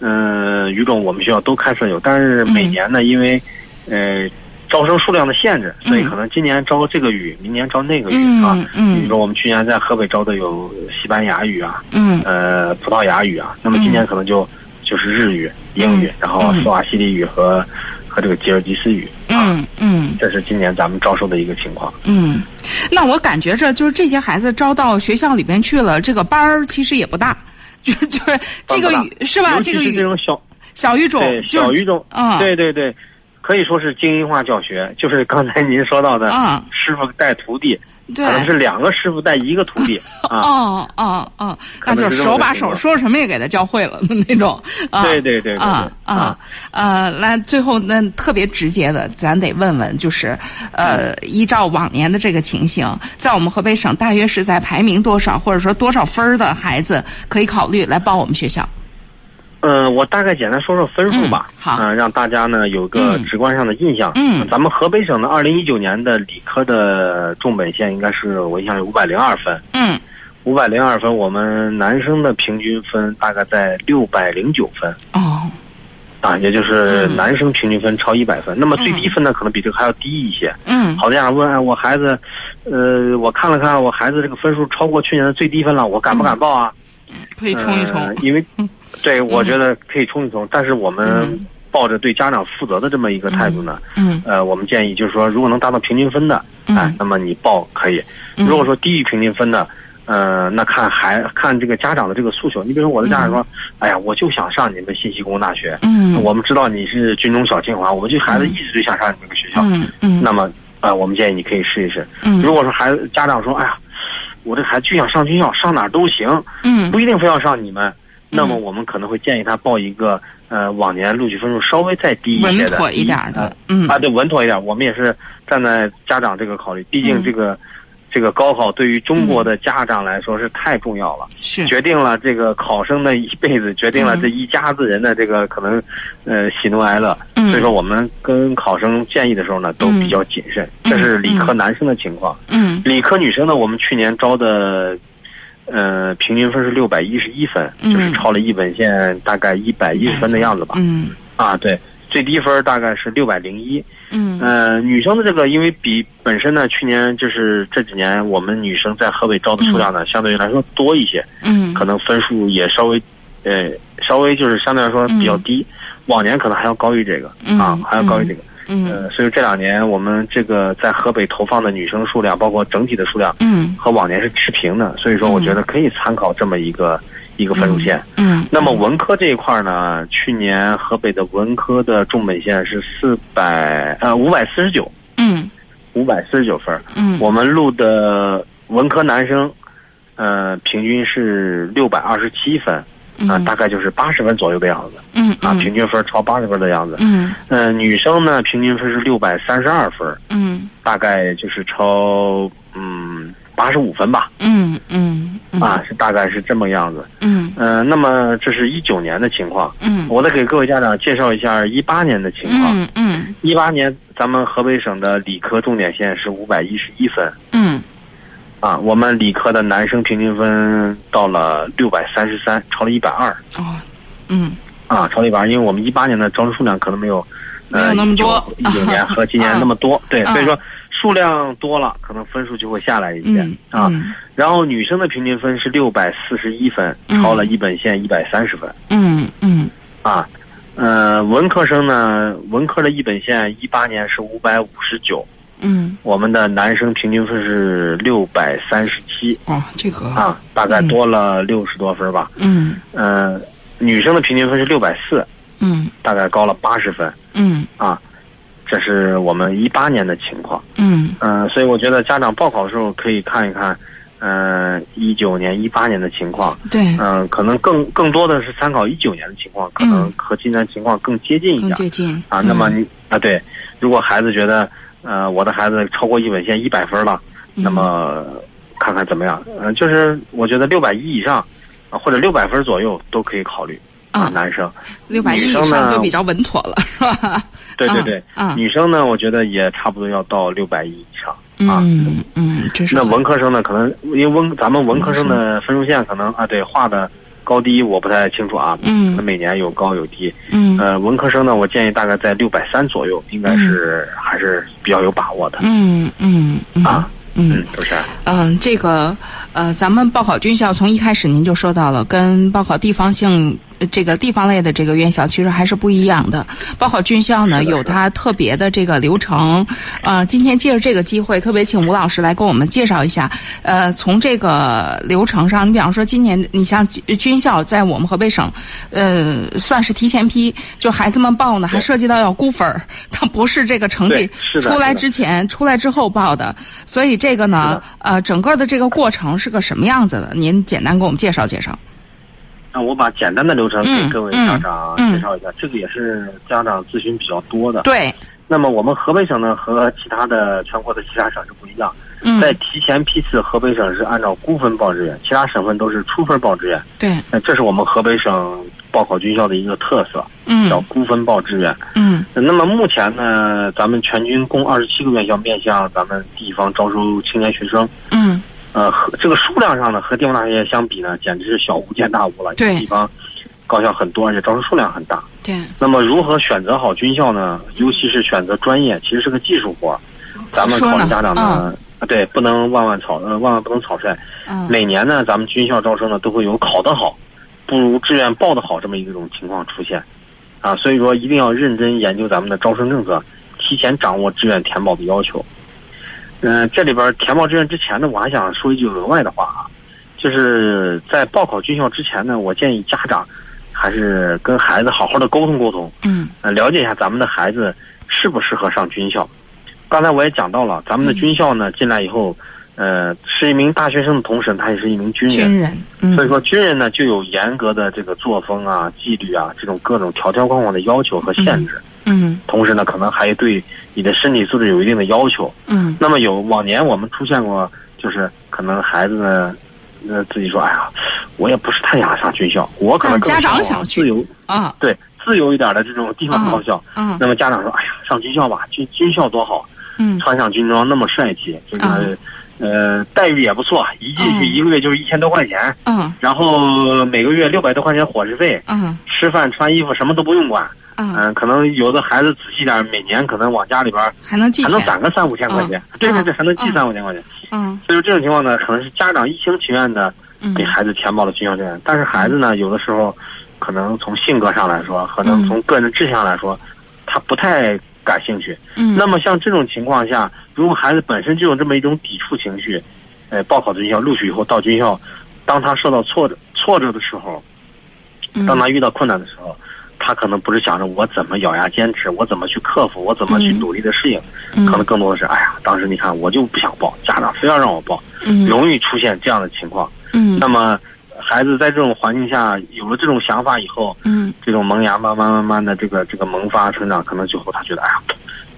嗯、语种我们学校都开设有，但是每年呢，因为呃招生数量的限制，所以嗯可能今年招这个语，明年招那个语、嗯啊。比嗯如说我们去年在河北招的有西班牙语啊，嗯。呃葡萄牙语啊，那么今年可能就、就是日语、英语，嗯然后斯瓦西里语和和这个吉尔吉斯语。啊，嗯。嗯这是今年咱们招收的一个情况。嗯，那我感觉着就是这些孩子招到学校里边去了，这个班儿其实也不大，就是就是这个语是吧？这个语这种小小语种对小语种，啊对对对，可以说是精英化教学，就是刚才您说到的，啊师傅带徒弟，对可能是两个师傅带一个徒弟 啊。哦哦哦，那就是手把手说什么也给他教会了的那种啊。对对对啊啊啊呃，来最后那特别直接的，咱得问问，就是呃，嗯依照往年的这个情形，在我们河北省大约是在排名多少，或者说多少分儿的孩子可以考虑来报我们学校？嗯、我大概简单说说分数吧，嗯让大家呢有个嗯直观上的印象。嗯咱们河北省的二零一九年的理科的重本线应该是我印象有五百零二分，嗯五百零二分，我们男生的平均分大概在六百零九分。哦啊，也就是嗯男生平均分超一百分，那么最低分呢，可能比这个还要低一些。嗯好的家长问，哎，我孩子，呃，我看了看，我孩子这个分数超过去年的最低分了，我敢不敢报啊？可以冲一冲。呃因为嗯，对，我觉得可以冲一冲，但是我们嗯。抱着对家长负责的这么一个态度呢，嗯。呃，我们建议就是说，如果能达到平均分的，嗯。哎，那么你报可以；嗯。如果说低于平均分的，呃，那看孩看这个家长的这个诉求。你比如说，我的家长说，哎呀，我就想上你们信息工程大学。嗯。我们知道你是军中小清华，我们这孩子一直就想上你们这个学校。嗯嗯。那么，呃，我们建议你可以试一试。嗯。如果说孩子家长说，哎呀，我这孩子就想上军校，上哪儿都行，嗯。不一定非要上你们，那么我们可能会建议他报一个呃往年录取分数稍微再低一些的，稳妥一点的呃，嗯啊，对，稳妥一点。我们也是站在家长这个考虑，毕竟嗯这个、这个高考对于中国的家长来说是太重要了，是决定了这个考生的一辈子，决定了嗯这一家子人的这个可能呃喜怒哀乐。嗯所以说，我们跟考生建议的时候呢，都比较谨慎。嗯这是理科男生的情况。嗯理科女生呢，我们去年招的，呃，平均分是六百一十一分，嗯就是超了一本线大概一百一十分的样子吧。嗯啊，对，最低分大概是六百零一。嗯呃，女生的这个，因为比本身呢，去年就是这几年我们女生在河北招的数量呢，相对于来说多一些，嗯可能分数也稍微，呃，稍微就是相对来说比较低，往年可能还要高于这个嗯啊，还要高于这个。嗯。呃，所以这两年我们这个在河北投放的女生数量，包括整体的数量嗯。和往年是持平的，所以说我觉得可以参考这么一个、一个分数线。嗯。那么文科这一块呢，去年河北的文科的重本线是四百呃五百四十九，嗯。五百四十九分儿。嗯。我们录的文科男生，呃，平均是六百二十七分，啊、大概就是八十分左右的样子嗯啊，平均分超八十分的样子。嗯呃，女生呢，平均分是六百三十二分，嗯大概就是超嗯八十五分吧，嗯嗯啊，是大概是这么样子。嗯呃，那么这是一九年的情况，嗯我再给各位家长介绍一下一八年的情况。嗯嗯一八年咱们河北省的理科重点线是五百一十一分，嗯啊，我们理科的男生平均分到了六百三十三，超了一百二哦嗯啊，超了一百二，因为我们一八年的招生数量可能没有，没有呃，那么多一九年和今年那么多，对，啊所以说数量多了，可能分数就会下来一些、嗯啊。嗯然后女生的平均分是六百四十一分，嗯超了一本线一百三十分嗯嗯啊。呃，文科生呢，文科的一本线一八年是五百五十九，嗯，我们的男生平均分是六百三十七。哦，这个。啊，大概多了六十多分吧。嗯。呃，女生的平均分是六百四，嗯。大概高了八十分。嗯。啊。这是我们一八年的情况。嗯。嗯、所以我觉得家长报考的时候可以看一看，嗯、一九年、一八年的情况。对，嗯、可能更更多的是参考一九年的情况，可能和今年情况更接近一更点。接近。啊，那么你啊，对，如果孩子觉得，呃，我的孩子超过一本线一百分了，那么看看怎么样？嗯、就是我觉得六百一以上，啊，或者六百分左右都可以考虑啊男生。六百一以上就比较稳妥了，是吧？对对对，啊，女生呢，我觉得也差不多要到六百一以上。啊嗯嗯，这是那文科生呢，可能因为文咱们文科生的分数线可能啊，对画的高低我不太清楚啊，嗯那每年有高有低。嗯呃，文科生呢，我建议大概在六百三左右，应该是还是比较有把握的。嗯嗯嗯啊嗯嗯，主持人。嗯，这个呃，咱们报考军校从一开始您就说到了，跟报考地方性呃这个地方类的这个院校其实还是不一样的。报考军校呢有它特别的这个流程，呃，今天借着这个机会，特别请吴老师来给我们介绍一下。呃，从这个流程上，你比方说今年你像军军校在我们河北省，呃，算是提前批，就孩子们报呢还涉及到要估分儿，它不是这个成绩出来之前、出来之后报的，所以这个呢，呃，整个的这个过程是个什么样子的？您简单给我们介绍介绍。那我把简单的流程给嗯各位嗯家长嗯介绍一下，这个也是家长咨询比较多的。对，那么我们河北省呢和其他的全国的其他省是不一样，嗯，在提前批次，河北省是按照估分报志愿，其他省份都是初分报志愿。对，那这是我们河北省报考军校的一个特色，叫嗯估分报志愿。嗯那么目前呢，咱们全军共二十七个院校面向咱们地方招收青年学生。嗯呃，和这个数量上呢，和地方大学相比呢，简直是小巫见大巫了。对地方高校很多，而且招生数量很大。对，那么如何选择好军校呢？尤其是选择专业，其实是个技术活。咱们考虑家长呢，啊对，不能万万草呃万万不能草率。嗯每年呢，咱们军校招生呢都会有考得好，不如志愿报得好这么一种情况出现，啊，所以说一定要认真研究咱们的招生政策，提前掌握志愿填报的要求。嗯、这里边填报志愿之前呢，我还想说一句额外的话啊，就是在报考军校之前呢，我建议家长还是跟孩子好好的沟通沟通，嗯呃，了解一下咱们的孩子适不适合上军校。刚才我也讲到了，咱们的军校呢进来以后，呃，是一名大学生的同时，他也是一名军人。军人，嗯所以说，军人呢就有严格的这个作风啊、纪律啊这种各种条条框框的要求和限制。嗯同时呢，可能还对你的身体素质有一定的要求。嗯那么有往年我们出现过，就是可能孩子呢，呃自己说，哎呀，我也不是太想上军校，我可能更但家长想去自由，啊对自由一点的这种地方高校。嗯那么家长说，哎呀，上军校吧，军军校多好，嗯穿上军装那么帅气，这个、嗯呃待遇也不错，一进去嗯一个月就是一千多块钱。嗯然后每个月六百多块钱伙食费，嗯吃饭穿衣服什么都不用管。嗯，嗯、可能有的孩子仔细点，每年可能往家里边还能还能，攒个三五千块钱。嗯对对对，嗯还能记嗯三五千块钱。嗯所以说这种情况呢，可能是家长一厢情愿的嗯给孩子填报了军校志愿，但是孩子呢，有的时候可能从性格上来说，可能嗯从个人志向来说，他不太感兴趣。嗯，那么像这种情况下，如果孩子本身就有这么一种抵触情绪，呃，报考军校录取以后到军校，当他受到挫折挫折的时候，嗯。当他遇到困难的时候，他可能不是想着我怎么咬牙坚持，我怎么去克服，我怎么去嗯。努力的适应，嗯。可能更多的是，哎呀，当时你看我就不想报，家长非要让我报，嗯。容易出现这样的情况。嗯。那么，孩子在这种环境下有了这种想法以后，嗯。这种萌芽慢慢慢慢的这个这个萌发成长，可能最后他觉得，哎呀，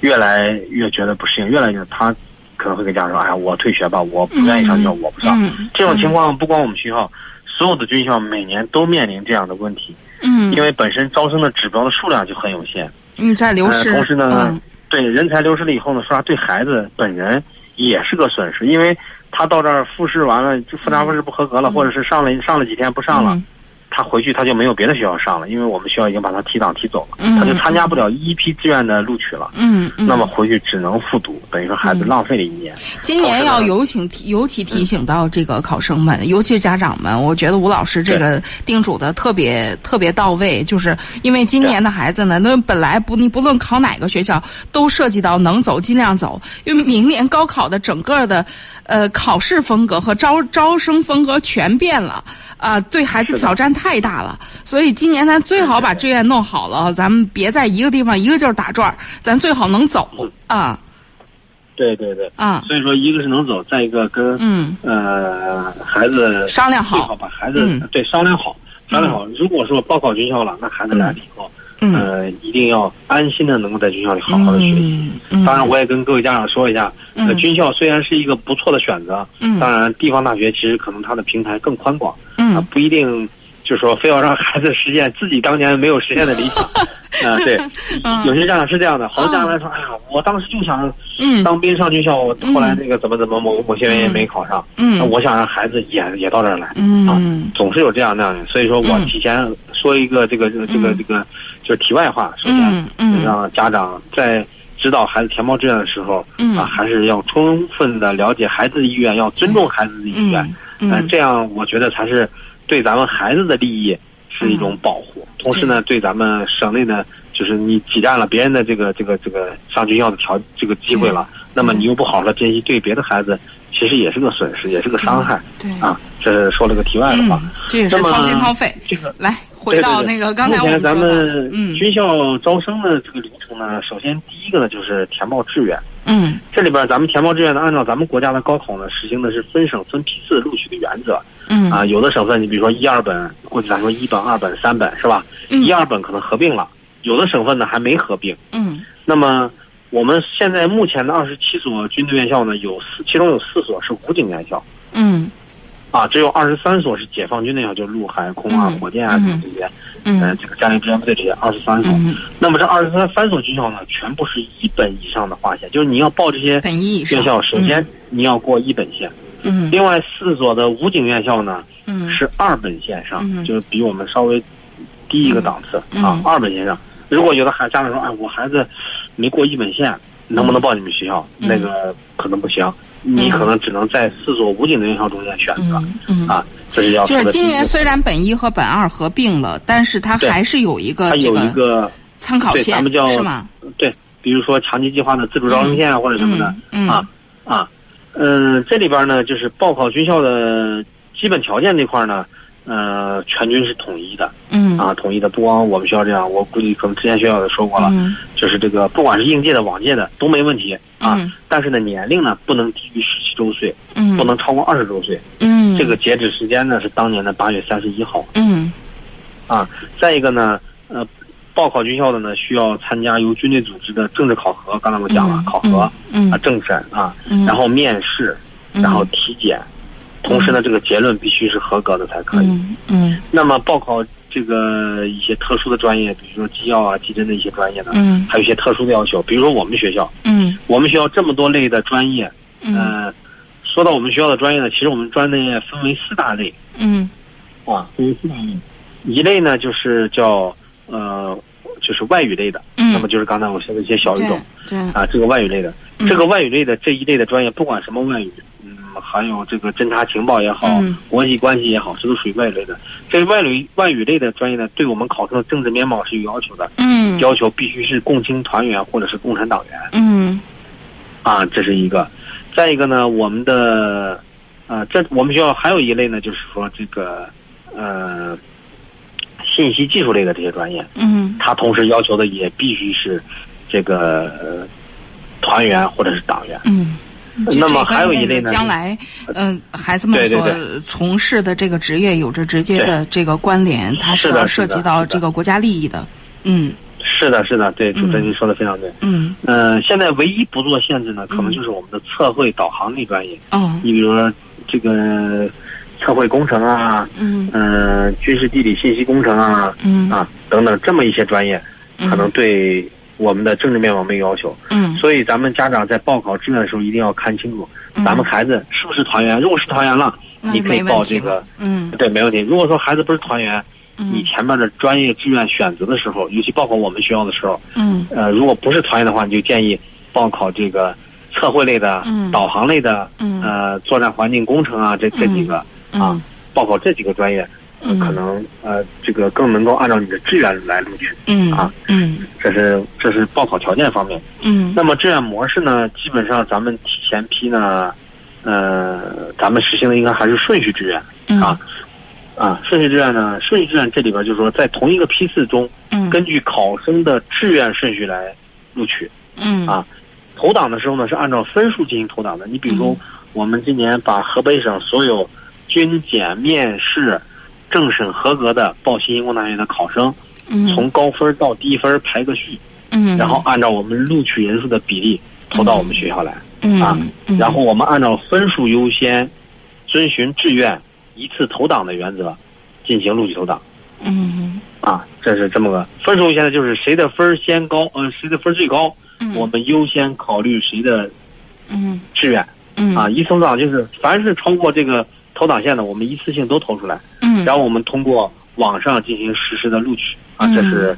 越来越觉得不适应，越来越他可能会跟家长说，哎呀，我退学吧，我不愿意上学校，我不上。嗯这种情况不光我们学校，所有的军校每年都面临这样的问题，嗯，因为本身招生的指标的数量就很有限。嗯在流失，呃同时呢嗯。对人才流失了以后呢，说实话对孩子本人也是个损失，因为他到这儿复试完了就复查复试不合格了，嗯。或者是上了上了几天不上了，嗯他回去他就没有别的学校上了，因为我们学校已经把他提档提走了，嗯他就参加不了一批志愿的录取了。嗯嗯。那么回去只能复读，等于说孩子浪费了一年。今年要有请提尤其提醒到这个考生们，尤其是家长们，我觉得吴老师这个叮嘱的特别特别到位，就是因为今年的孩子呢，那本来不你不论考哪个学校，都涉及到能走尽量走，因为明年高考的整个的，呃，考试风格和招招生风格全变了。啊，对孩子挑战太大了，所以今年咱最好把志愿弄好了，咱们别在一个地方一个劲儿打转儿，咱最好能走啊。对对对，啊，所以说一个是能走，再一个跟嗯，呃孩子商量好。最好好，把孩子、嗯。对商量好，商量好。如果说报考军校了，那孩子来了以后，嗯，呃，一定要安心的能够在军校里好好的学习。嗯，当然，我也跟各位家长说一下，呃，嗯军校虽然是一个不错的选择，嗯，当然地方大学其实可能它的平台更宽广，啊、嗯不一定就是说非要让孩子实现自己当年没有实现的理想。啊、对，有些家长是这样的，好多家长来说，哎呀，我当时就想嗯。当兵上军校，我后来那个怎么怎么某某些原因没考上，嗯。那我想让孩子也也到这儿来，嗯。总是有这样那样的，所以说我嗯。提前说一个这个这个这个嗯这个就是题外话，首嗯先嗯。让家长在指导孩子填报志愿的时候嗯。啊，还是要充分的了解孩子的意愿，要尊重孩子的意愿，呃，嗯。嗯这样我觉得才是对咱们孩子的利益是一种保护，同时呢，对咱们省内呢，就是你挤占了别人的这个这个这个上军校的条这个机会了，那么你又不好好的珍惜，对别的孩子其实也是个损失，也是个伤害对。啊。这是说了个题外的话。嗯，这也是掏心掏肺。这个来，回到那个刚才我们说的，们嗯军校招生的这个流程呢，首先第一个呢就是填报志愿。嗯这里边咱们填报志愿呢，按照咱们国家的高考呢，实行的是分省分批次录取的原则嗯啊。有的省份，你比如说一二本，过去咱说一本、二本、三本是吧？嗯一二本可能合并了，有的省份呢还没合并。嗯那么我们现在目前的二十七所军队院校呢，有四，其中有四所是武警院校嗯啊，只有二十三所是解放军那校，就陆海空啊、嗯火箭啊嗯这些，呃，嗯这个战略支援部队这些二十三所。嗯，那么这二十三三所军校呢，全部是一本以上的划线，就是你要报这些院校，首先你要过一本线。嗯另外四所的武警院校呢嗯是二本线上，嗯就是比我们稍微低一个档次、嗯啊，二本线上。如果有的孩家长说，哎，我孩子没过一本线，能不能报你们学校？嗯那个可能不行，你可能只能在四所武警的院校中间选择、啊，这是要就是今年虽然本一和本二合并了，但是它还是有一个有一个参考线咱们叫是吗？对，比如说强基计划的自主招生线啊或者什么的。嗯啊啊，嗯，这里边呢，就是报考军校的基本条件这块呢，呃，全军是统一的嗯啊，统一的。不光我们学校这样，我估计可能之前学校也说过了，嗯就是这个不管是应届的、往届的都没问题啊。嗯但是呢，年龄呢不能低于十七周岁，嗯不能超过二十周岁。嗯这个截止时间呢是当年的八月三十一号嗯啊。再一个呢，呃。报考军校的呢，需要参加由军队组织的政治考核，刚才我讲了，考核嗯啊，政审啊，嗯然后面试，然后体检，同时呢，这个结论必须是合格的才可以。嗯嗯那么报考这个一些特殊的专业，比如说机药啊、技侦的一些专业呢，嗯。还有一些特殊的要求。比如说我们学校，嗯。我们学校这么多类的专业，嗯。呃，说到我们学校的专业呢，其实我们专业分为四大类。嗯。啊，分为四大类。一类呢就是叫呃，就是外语类的，嗯，那么就是刚才我说的一些小语种。对。啊，这个外语类的。嗯。这个外语类的这一类的专业，不管什么外语，嗯，还有这个侦查情报也好，嗯国际关系也好，这都属于外语类的。这外语外语类的专业呢，对我们考生的政治面貌是有要求的，嗯要求必须是共青团员或者是共产党员嗯啊，这是一个。再一个呢，我们的呃，这我们学校还有一类呢，就是说这个呃，信息技术类的这些专业，嗯它同时要求的也必须是这个、呃、团员或者是党员。嗯。那么还有一类呢，将来，嗯、孩子们所从事的这个职业有着直接的这个关联，它是的要涉及到这个国家利益的。嗯。是的，是的，对，主持人嗯。您说的非常对。嗯。呃，现在唯一不做限制呢，可能就是我们的测绘导航类专业。哦。你比如说这个测绘工程啊，嗯。嗯、军事地理信息工程啊，嗯。啊等等这么一些专业，嗯。可能对我们的政治面貌没有要求。嗯。所以咱们家长在报考志愿的时候一定要看清楚，嗯。咱们孩子是不是团员。如果是团员了，你可以报这个，嗯。对，没问题。如果说孩子不是团员，你前面的专业志愿选择的时候，尤其报考我们学校的时候，嗯。呃，如果不是团员的话，你就建议报考这个测绘类的、嗯。导航类的、嗯。呃作战环境工程啊，这这几个、嗯。啊，报考这几个专业，呃嗯可能呃这个更能够按照你的志愿来录取，嗯啊嗯这是这是报考条件方面。嗯那么志愿模式呢，基本上咱们提前批呢，呃，咱们实行的应该还是顺序志愿嗯啊。啊，顺序志愿呢，顺序志愿这里边就是说，在同一个批次中，嗯根据考生的志愿顺序来录取。嗯啊投档的时候呢，是按照分数进行投档的。你比如说我们今年把河北省所有军检、面试、政审合格的报新工大学的考生，嗯。从高分到低分排个序，嗯。然后按照我们录取人数的比例投到我们学校来。嗯。啊嗯。然后我们按照分数优先，遵循志愿一次投档的原则进行录取投档。嗯。啊，这是这么个分数优先的，就是谁的分儿先高，呃，谁的分儿最高，嗯。我们优先考虑谁的嗯。志愿。嗯。啊。一次投档就是凡是超过这个投档线呢，我们一次性都投出来，嗯。然后我们通过网上进行实时的录取啊。嗯。这是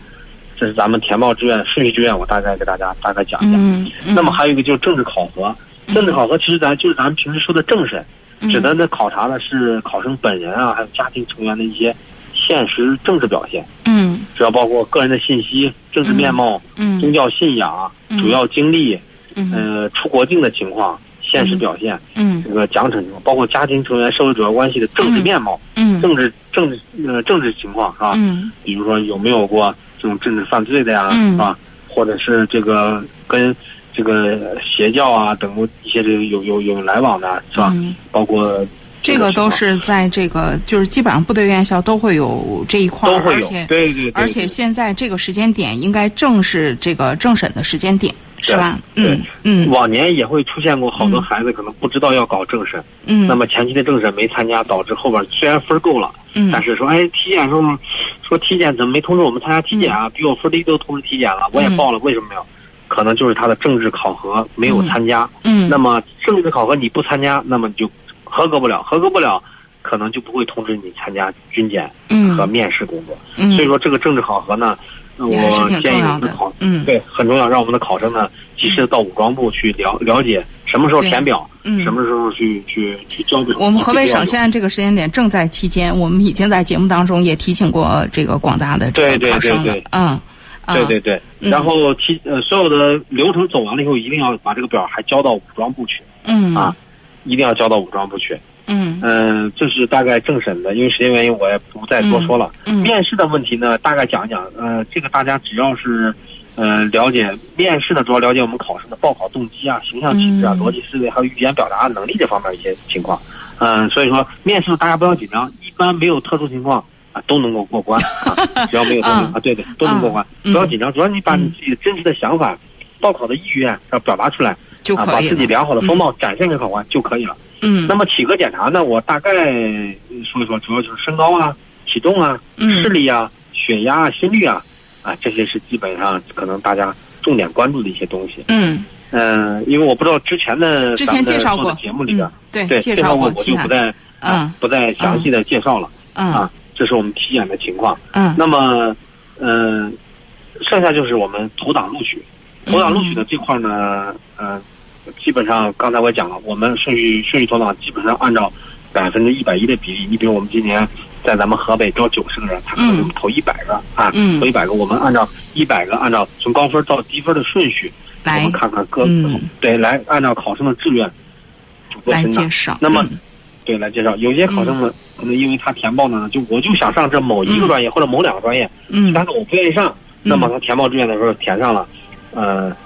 这是咱们填报志愿顺序志愿，我大概给大家大概讲一下。嗯那么还有一个就是政治考核，政治考核其实咱就是咱们平时说的政审，嗯。指的的考察的是考生本人啊，还有家庭成员的一些现实政治表现，嗯。主要包括个人的信息、政治面貌、嗯。宗教信仰、嗯。主要经历、嗯。呃出国境的情况、现实表现、嗯。这个奖惩情况，包括家庭成员、社会主要关系的政治面貌、嗯。政治政治呃政治情况是吧？嗯。比如说有没有过这种政治犯罪的呀，嗯。是吧？或者是这个跟这个邪教啊等一些这个有有有来往的是吧？嗯。包括这个都是在这个就是基本上部队院校都会有这一块儿，都会有而且，对对对，而且现在这个时间点应该正是这个政审的时间点，是吧？对。嗯嗯。往年也会出现过好多嗯。孩子可能不知道要搞政审，嗯，那么前期的政审没参加，导致后边虽然分够了，嗯。但是说哎体检时候说体检怎么没通知我们参加体检啊？比我分低都通知体检了，我也报了，为什么没有？可能就是他的政治考核没有参加。嗯。那么政治考核你不参加，那么你就合格不了，合格不了，可能就不会通知你参加军检嗯。和面试工作。嗯。所以说这个政治考核呢，我建议我们的考，嗯对很重要，让我们的考生呢及时地到武装部去了了解什么时候填表，嗯什么时候去去去交表。我们河北省现在这个时间点正在期间，我们已经在节目当中也提醒过这个广大的这对对个考生了对对，嗯，啊对对对，嗯然后提呃所有的流程走完了以后，一定要把这个表还交到武装部去嗯啊，一定要交到武装部去。嗯嗯，这是大概政审的，因为时间原因，我也不再多说了。嗯面试的问题呢，大概讲一讲。呃，这个大家只要是呃了解面试的，主要了解我们考生的报考动机啊、形象气质啊、嗯逻辑思维还有语言表达能力这方面一些情况。嗯、所以说面试大家不要紧张，一般没有特殊情况啊都能够过关啊，只要没有特殊嗯啊，对对，都能过关，嗯不要紧张，主要你把你自己的真实的想法、报考的意愿要表达出来啊，就可以把自己，良好的风貌展现给考官就可以了。嗯那么体格检查呢，我大概说一说，主要就是身高啊、体重啊、嗯视力啊、血压啊、心率啊，啊，这些是基本上可能大家重点关注的一些东西。嗯，嗯、因为我不知道之前的之前介绍过节目里边，嗯对对介绍绍过，我就不再嗯啊不再详细的介绍了、嗯啊。这是我们体检的情况。嗯那么，嗯、剩下就是我们投档录取。投档录取的这块呢，呃，基本上刚才我讲了，我们顺序顺序投档基本上按照百分之一百一的比例。你比如我们今年在咱们河北招九十个人，他可能我们投一百个啊，嗯投一百个，我们按照一百个按照从高分到低分的顺序，我们看看各、嗯对来按照考生的志愿来介。绍，那么嗯对，来介绍。有些考生呢，可能因为他填报呢，就我就想上这某一个专业、或者某两个专业，嗯但是我不愿意上，那么他填报志愿的时候填上了，呃，呃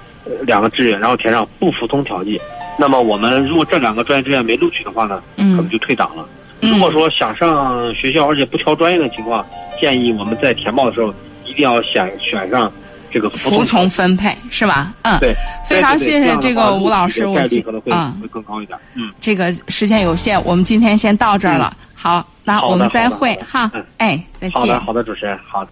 两个志愿，然后填上不服从调剂。那么我们如果这两个专业志愿没录取的话呢，可能嗯就退档了。嗯如果说想上学校而且不挑专业的情况，建议我们在填报的时候一定要选选上这个服服从从分配是吧？嗯，对，非常谢谢这个吴老师，我概率可能会啊，会更高一点。嗯，这个时间有限，我们今天先到这儿了。好，那我们再会哈嗯。哎，再见好的，。好的，主持人，好的。